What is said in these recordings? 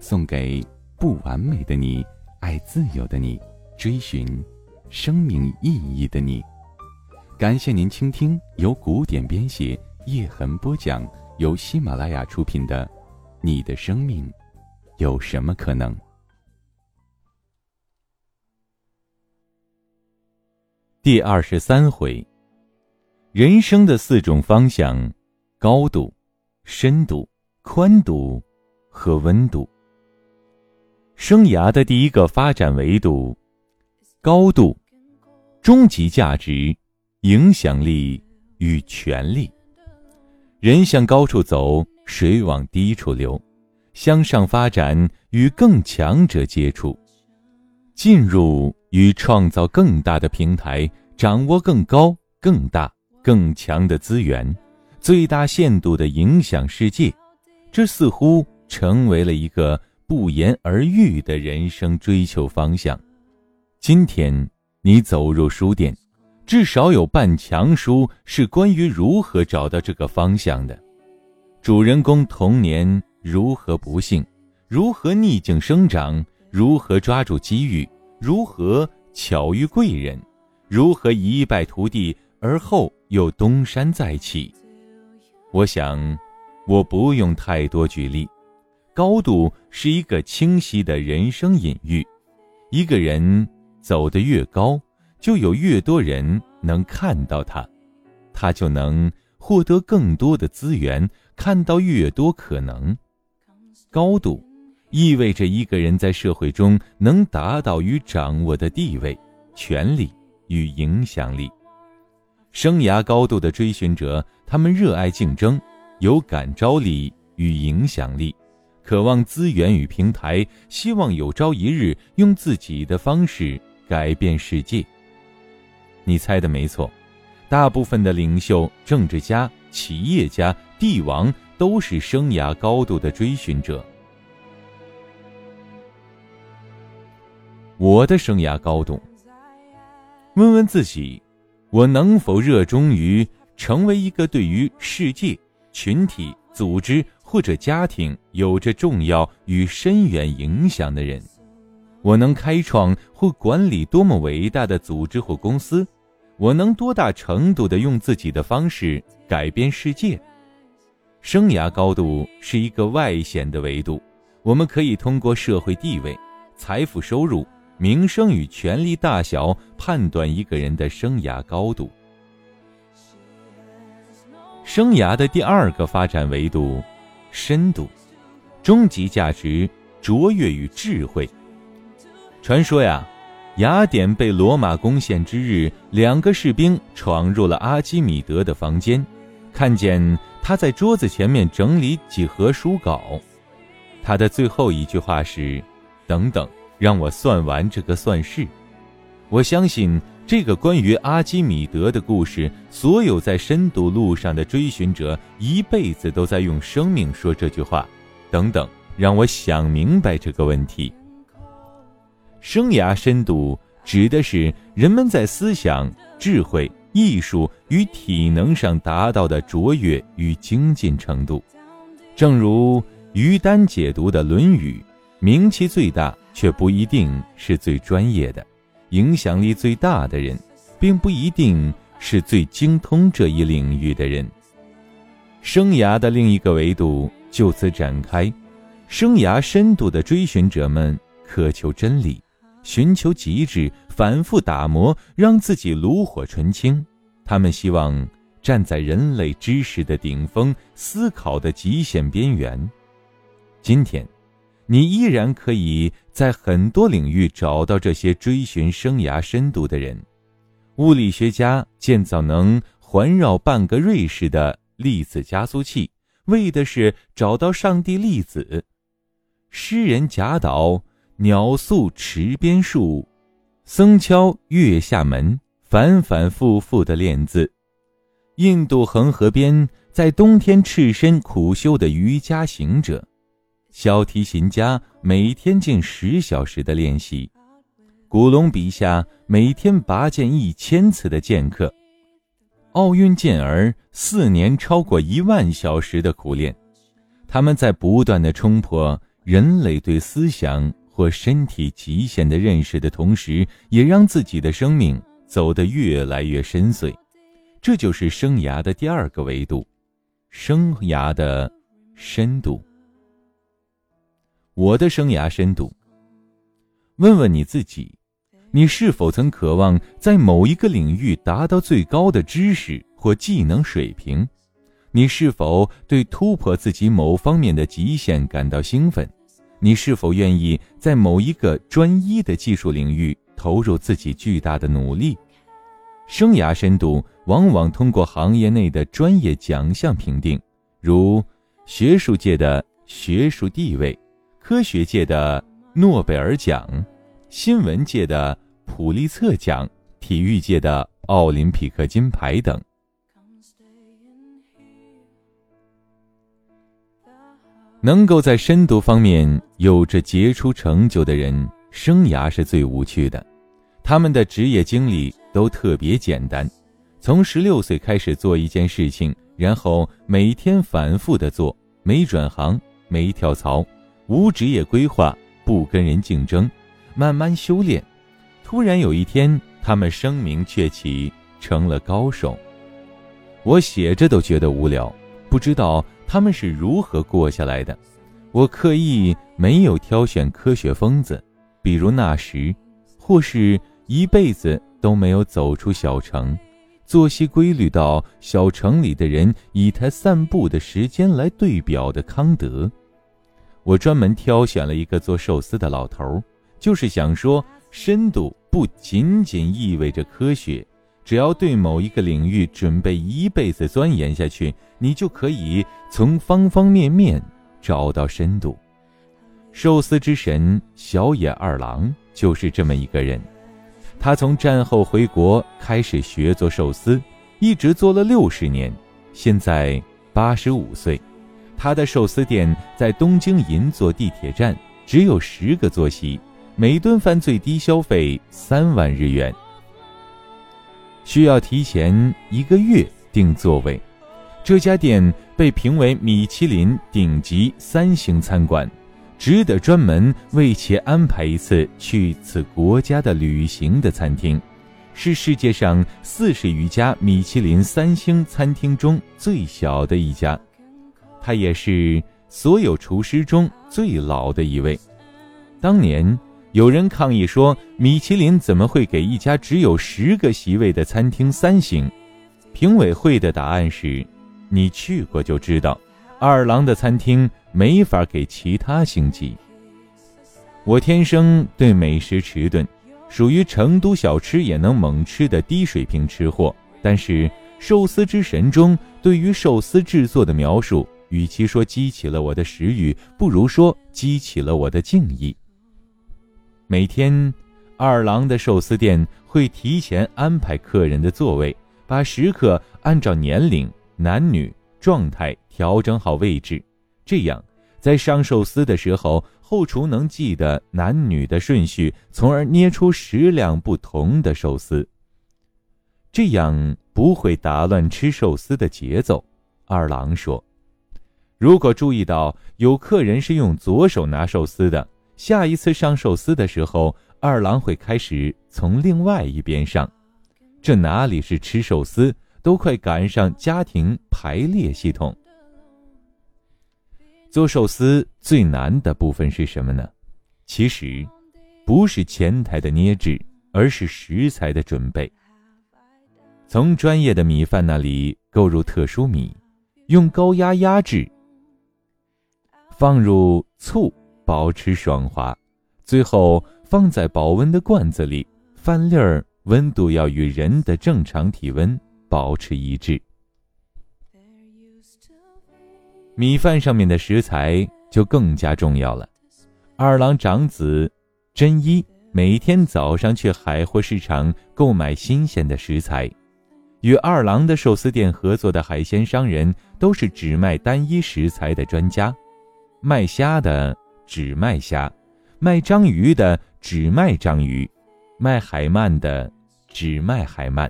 送给不完美的你，爱自由的你，追寻生命意义的你。感谢您倾听由古典编写、叶痕播讲、由喜马拉雅出品的《你的生命有什么可能》第二十三回：人生的四种方向：高度、深度、宽度和温度。生涯的第一个发展维度：高度，终极价值。影响力与权力，人向高处走，水往低处流，向上发展与更强者接触，进入与创造更大的平台，掌握更高、更大、更强的资源，最大限度的影响世界，这似乎成为了一个不言而喻的人生追求方向。今天，你走入书店。至少有半墙书是关于如何找到这个方向的。主人公童年如何不幸，如何逆境生长，如何抓住机遇，如何巧遇贵人，如何一败涂地而后又东山再起。我想，我不用太多举例。高度是一个清晰的人生隐喻。一个人走得越高。就有越多人能看到他，他就能获得更多的资源，看到越多可能。高度意味着一个人在社会中能达到与掌握的地位、权力与影响力。生涯高度的追寻者，他们热爱竞争，有感召力与影响力，渴望资源与平台，希望有朝一日用自己的方式改变世界。你猜的没错，大部分的领袖、政治家、企业家、帝王都是生涯高度的追寻者。我的生涯高度，问问自己，我能否热衷于成为一个对于世界、群体、组织或者家庭有着重要与深远影响的人？我能开创或管理多么伟大的组织或公司？我能多大程度的用自己的方式改变世界？生涯高度是一个外显的维度，我们可以通过社会地位、财富、收入、名声与权力大小判断一个人的生涯高度。生涯的第二个发展维度，深度，终极价值，卓越与智慧。传说呀。雅典被罗马攻陷之日，两个士兵闯入了阿基米德的房间，看见他在桌子前面整理几何书稿。他的最后一句话是：“等等，让我算完这个算式。”我相信这个关于阿基米德的故事，所有在深度路上的追寻者一辈子都在用生命说这句话：“等等，让我想明白这个问题。”生涯深度指的是人们在思想、智慧、艺术与体能上达到的卓越与精进程度。正如于丹解读的《论语》，名气最大却不一定是最专业的，影响力最大的人，并不一定是最精通这一领域的人。生涯的另一个维度就此展开，生涯深度的追寻者们渴求真理。寻求极致，反复打磨，让自己炉火纯青。他们希望站在人类知识的顶峰，思考的极限边缘。今天，你依然可以在很多领域找到这些追寻生涯深度的人。物理学家建造能环绕半个瑞士的粒子加速器，为的是找到上帝粒子。诗人贾岛鸟宿池边树，僧敲月下门，反反复复的练字。印度恒河边，在冬天赤身苦修的瑜伽行者，小提琴家每天近十小时的练习，古龙笔下每天拔剑一千次的剑客，奥运健儿四年超过一万小时的苦练，他们在不断的冲破人类对思想或身体极限的认识的同时，也让自己的生命走得越来越深邃。这就是生涯的第二个维度，生涯的深度。我的生涯深度。问问你自己，你是否曾渴望在某一个领域达到最高的知识或技能水平？你是否对突破自己某方面的极限感到兴奋？你是否愿意在某一个专一的技术领域投入自己巨大的努力？生涯深度往往通过行业内的专业奖项评定，如学术界的学术地位、科学界的诺贝尔奖、新闻界的普利策奖、体育界的奥林匹克金牌等。能够在深度方面有着杰出成就的人，生涯是最无趣的，他们的职业经历。都特别简单，从十六岁开始做一件事情，然后每天反复的做，没转行，没跳槽，无职业规划，不跟人竞争，慢慢修炼。突然有一天，他们声名鹊起，成了高手。我写着都觉得无聊，不知道他们是如何过下来的。我刻意没有挑选科学疯子，比如纳什，或是一辈子。都没有走出小城，作息规律到小城里的人以他散步的时间来对表的康德。我专门挑选了一个做寿司的老头，就是想说，深度不仅仅意味着科学，只要对某一个领域准备一辈子钻研下去，你就可以从方方面面找到深度。寿司之神小野二郎就是这么一个人。他从战后回国开始学做寿司，一直做了六十年，现在八十五岁。他的寿司店在东京银座地铁站，只有十个坐席，每顿饭最低消费三万日元，需要提前一个月订座位。这家店被评为米其林顶级三星餐馆。值得专门为其安排一次去此国家的旅行的餐厅，是世界上四十余家米其林三星餐厅中最小的一家，他也是所有厨师中最老的一位。当年有人抗议说，米其林怎么会给一家只有十个席位的餐厅三星？评委会的答案是：你去过就知道。二郎的餐厅没法给其他星级。我天生对美食迟钝，属于成都小吃也能猛吃的低水平吃货。但是《寿司之神》中对于寿司制作的描述，与其说激起了我的食欲，不如说激起了我的敬意。每天，二郎的寿司店会提前安排客人的座位，把食客按照年龄、男女。状态调整好位置，这样在上寿司的时候，后厨能记得男女的顺序，从而捏出十两不同的寿司。这样不会打乱吃寿司的节奏。二郎说：“如果注意到有客人是用左手拿寿司的，下一次上寿司的时候，二郎会开始从另外一边上。这哪里是吃寿司？”都快赶上家庭排列系统。做寿司最难的部分是什么呢？其实，不是前台的捏制，而是食材的准备。从专业的米饭那里购入特殊米，用高压压制，放入醋保持爽滑，最后放在保温的罐子里，饭粒儿温度要与人的正常体温。保持一致，米饭上面的食材就更加重要了。二郎长子真一每天早上去海货市场购买新鲜的食材。与二郎的寿司店合作的海鲜商人都是只卖单一食材的专家，卖虾的只卖虾，卖章鱼的只卖章鱼，卖海鳗的只卖海鳗。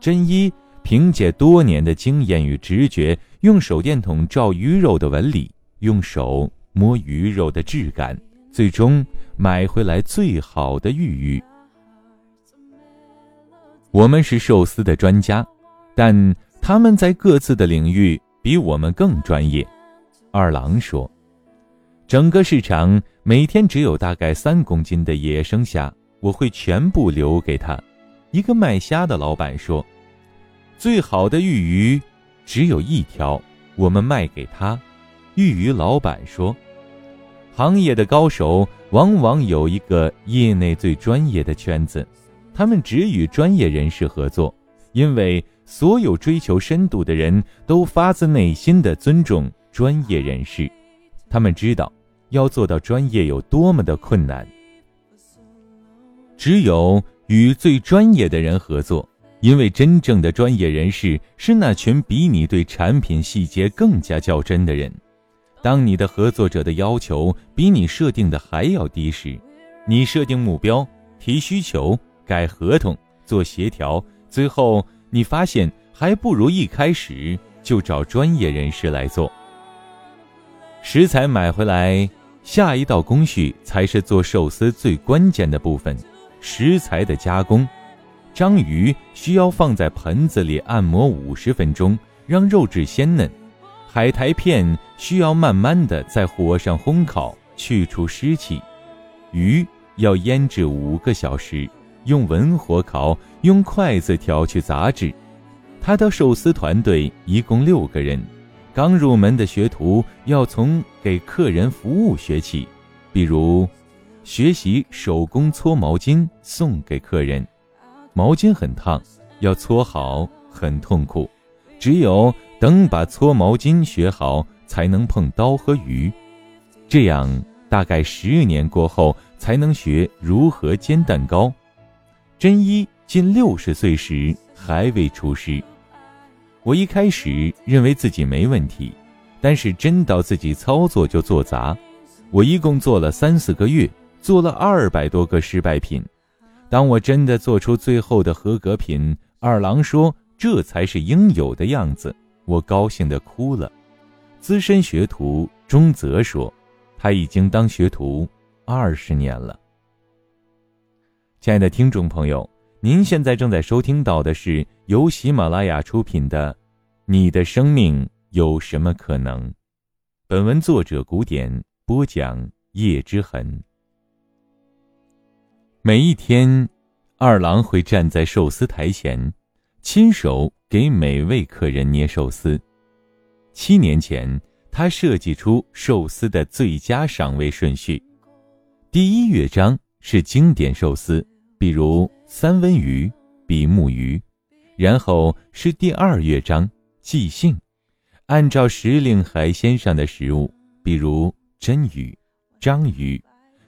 真一凭借多年的经验与直觉，用手电筒照鱼肉的纹理，用手摸鱼肉的质感，最终买回来最好的玉鱼。我们是寿司的专家，但他们在各自的领域比我们更专业。二郎说：“整个市场每天只有大概三公斤的野生虾，我会全部留给他。”一个卖虾的老板说：“最好的玉鱼只有一条，我们卖给他。”玉鱼老板说：“行业的高手往往有一个业内最专业的圈子。”他们只与专业人士合作，因为所有追求深度的人都发自内心的尊重专业人士。他们知道要做到专业有多么的困难。只有与最专业的人合作，因为真正的专业人士是那群比你对产品细节更加较真的人。当你的合作者的要求比你设定的还要低时，你设定目标、提需求。改合同、做协调，最后你发现还不如一开始就找专业人士来做。食材买回来，下一道工序才是做寿司最关键的部分——食材的加工。章鱼需要放在盆子里按摩五十分钟，让肉质鲜嫩；海苔片需要慢慢的在火上烘烤，去除湿气；鱼要腌制五个小时。用文火烤，用筷子挑去杂质。他的寿司团队一共六个人，刚入门的学徒要从给客人服务学起，比如学习手工搓毛巾送给客人。毛巾很烫，要搓好很痛苦，只有等把搓毛巾学好，才能碰刀和鱼。这样大概十年过后，才能学如何煎蛋糕。真一近六十岁时还未出师，我一开始认为自己没问题，但是真到自己操作就做砸。我一共做了三四个月，做了二百多个失败品。当我真的做出最后的合格品，二郎说这才是应有的样子，我高兴的哭了。资深学徒中泽说，他已经当学徒二十年了。亲爱的听众朋友，您现在正在收听到的是由喜马拉雅出品的《你的生命有什么可能》。本文作者古典播讲叶之痕。每一天，二郎会站在寿司台前，亲手给每位客人捏寿司。七年前，他设计出寿司的最佳赏味顺序，第一乐章是经典寿司。比如三文鱼、比目鱼，然后是第二乐章即兴，按照时令海鲜上的食物，比如真鱼、章鱼，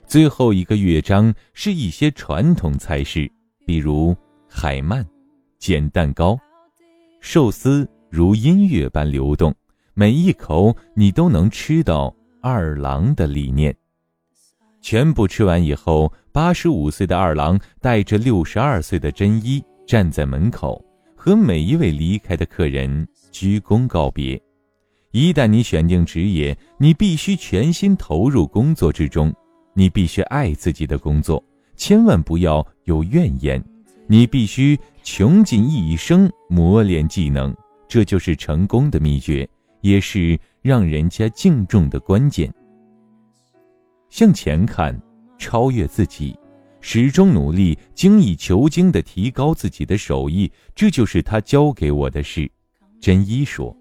最后一个乐章是一些传统菜式，比如海鳗、煎蛋糕、寿司，如音乐般流动，每一口你都能吃到二郎的理念。全部吃完以后，八十五岁的二郎带着六十二岁的真一站在门口，和每一位离开的客人鞠躬告别。一旦你选定职业，你必须全心投入工作之中，你必须爱自己的工作，千万不要有怨言。你必须穷尽一生磨练技能，这就是成功的秘诀，也是让人家敬重的关键。向前看，超越自己，始终努力、精益求精地提高自己的手艺，这就是他教给我的事。真一说：“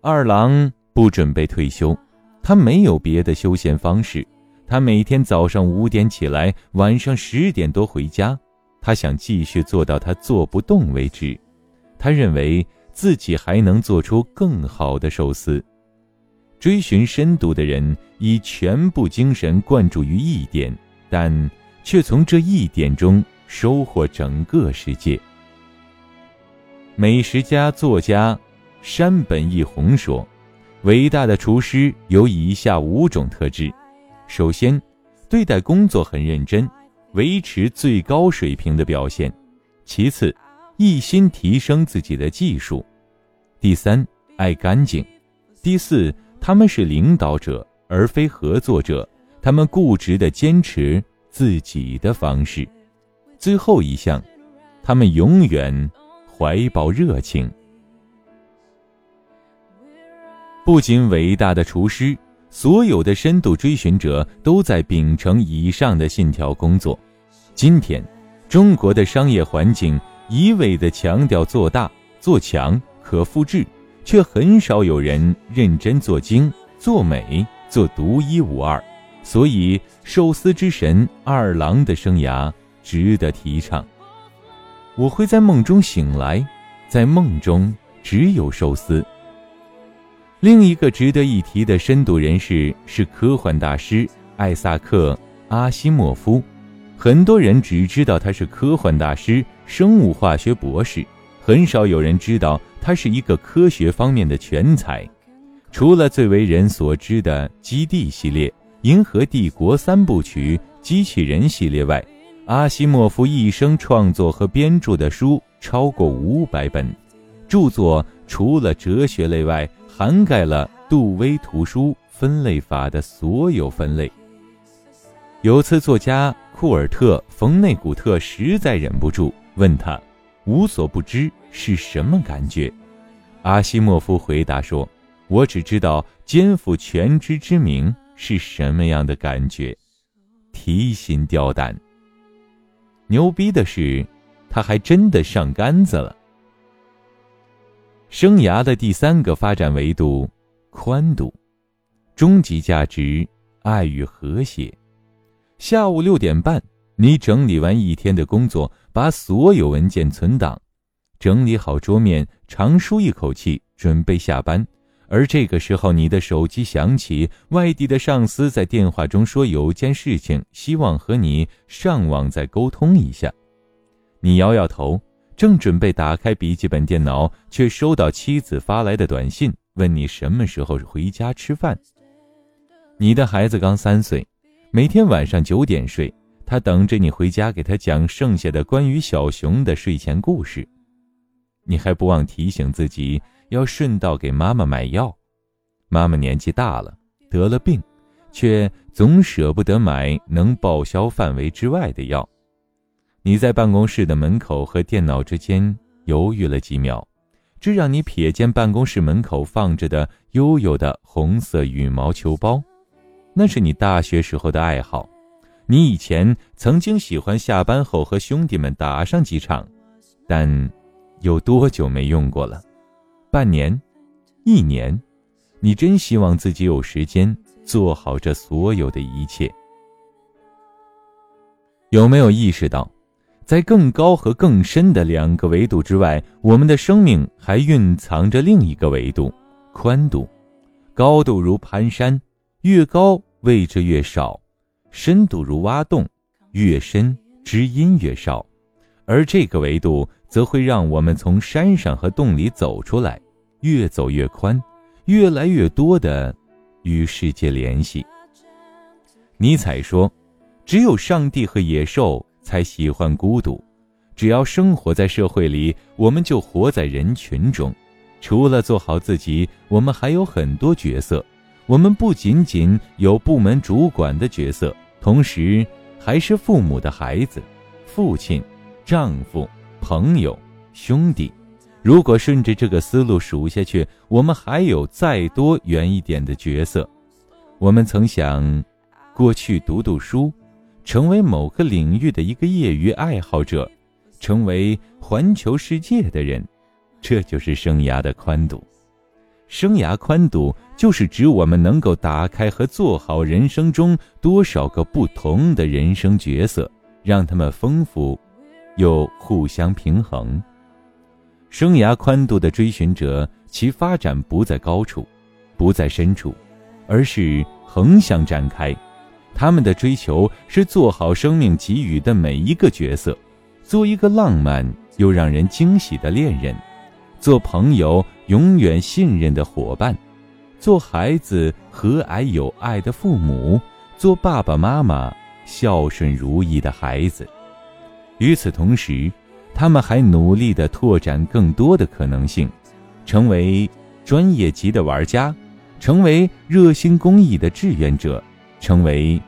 二郎不准备退休，他没有别的休闲方式。他每天早上五点起来，晚上十点多回家。他想继续做到他做不动为止。他认为自己还能做出更好的寿司。”追寻深度的人以全部精神灌注于一点，但却从这一点中收获整个世界。美食家、作家山本一弘说：“伟大的厨师有以下五种特质：首先，对待工作很认真，维持最高水平的表现；其次，一心提升自己的技术；第三，爱干净；第四。”他们是领导者而非合作者，他们固执地坚持自己的方式。最后一项，他们永远怀抱热情。不仅伟大的厨师，所有的深度追寻者都在秉承以上的信条工作。今天，中国的商业环境一味地强调做大、做强、可复制。却很少有人认真做精、做美、做独一无二，所以寿司之神二郎的生涯值得提倡。我会在梦中醒来，在梦中只有寿司。另一个值得一提的深度人士是科幻大师艾萨克·阿西莫夫，很多人只知道他是科幻大师、生物化学博士。很少有人知道他是一个科学方面的全才，除了最为人所知的《基地》系列、《银河帝国》三部曲、机器人系列外，阿西莫夫一生创作和编著的书超过五百本，著作除了哲学类外，涵盖了杜威图书分类法的所有分类。有次，作家库尔特·冯内古特实在忍不住问他。无所不知是什么感觉？阿西莫夫回答说：“我只知道肩负全知之名是什么样的感觉，提心吊胆。牛逼的是，他还真的上杆子了。生涯的第三个发展维度，宽度，终极价值，爱与和谐。下午六点半。”你整理完一天的工作，把所有文件存档，整理好桌面，长舒一口气，准备下班。而这个时候，你的手机响起，外地的上司在电话中说有件事情，希望和你上网再沟通一下。你摇摇头，正准备打开笔记本电脑，却收到妻子发来的短信，问你什么时候回家吃饭。你的孩子刚三岁，每天晚上九点睡。他等着你回家，给他讲剩下的关于小熊的睡前故事。你还不忘提醒自己要顺道给妈妈买药。妈妈年纪大了，得了病，却总舍不得买能报销范围之外的药。你在办公室的门口和电脑之间犹豫了几秒，这让你瞥见办公室门口放着的悠悠的红色羽毛球包，那是你大学时候的爱好。你以前曾经喜欢下班后和兄弟们打上几场，但有多久没用过了？半年，一年？你真希望自己有时间做好这所有的一切？有没有意识到，在更高和更深的两个维度之外，我们的生命还蕴藏着另一个维度——宽度。高度如攀山，越高位置越少。深度如挖洞，越深知音越少，而这个维度则会让我们从山上和洞里走出来，越走越宽，越来越多的与世界联系。尼采说：“只有上帝和野兽才喜欢孤独。只要生活在社会里，我们就活在人群中。除了做好自己，我们还有很多角色。我们不仅仅有部门主管的角色。”同时，还是父母的孩子，父亲、丈夫、朋友、兄弟。如果顺着这个思路数下去，我们还有再多远一点的角色。我们曾想，过去读读书，成为某个领域的一个业余爱好者，成为环球世界的人，这就是生涯的宽度。生涯宽度就是指我们能够打开和做好人生中多少个不同的人生角色，让他们丰富，又互相平衡。生涯宽度的追寻者，其发展不在高处，不在深处，而是横向展开。他们的追求是做好生命给予的每一个角色，做一个浪漫又让人惊喜的恋人，做朋友永远信任的伙伴，做孩子和蔼有爱的父母，做爸爸妈妈孝顺如意的孩子。与此同时，他们还努力地拓展更多的可能性，成为专业级的玩家，成为热心公益的志愿者。成为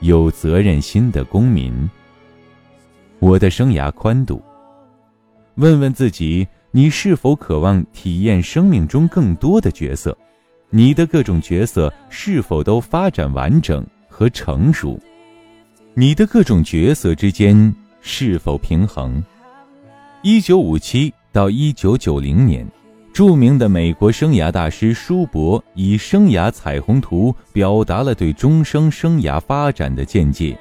有责任心的公民。我的生涯宽度。问问自己，你是否渴望体验生命中更多的角色？你的各种角色是否都发展完整和成熟？你的各种角色之间是否平衡？一九五七到一九九零年。著名的美国生涯大师舒伯以生涯彩虹图表达了对终生生涯发展的见解，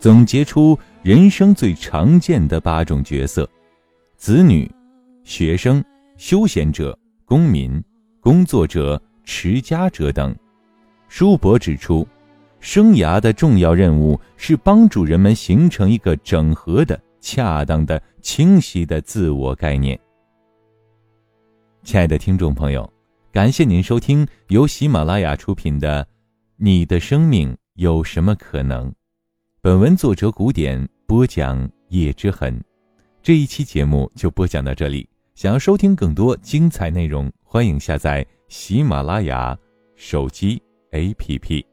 总结出人生最常见的八种角色：子女、学生、休闲者、公民、工作者、持家者等。舒伯指出，生涯的重要任务是帮助人们形成一个整合的、恰当的、清晰的自我概念。亲爱的听众朋友，感谢您收听由喜马拉雅出品的《你的生命有什么可能》。本文作者古典播讲叶之痕。这一期节目就播讲到这里。想要收听更多精彩内容，欢迎下载喜马拉雅手机 APP。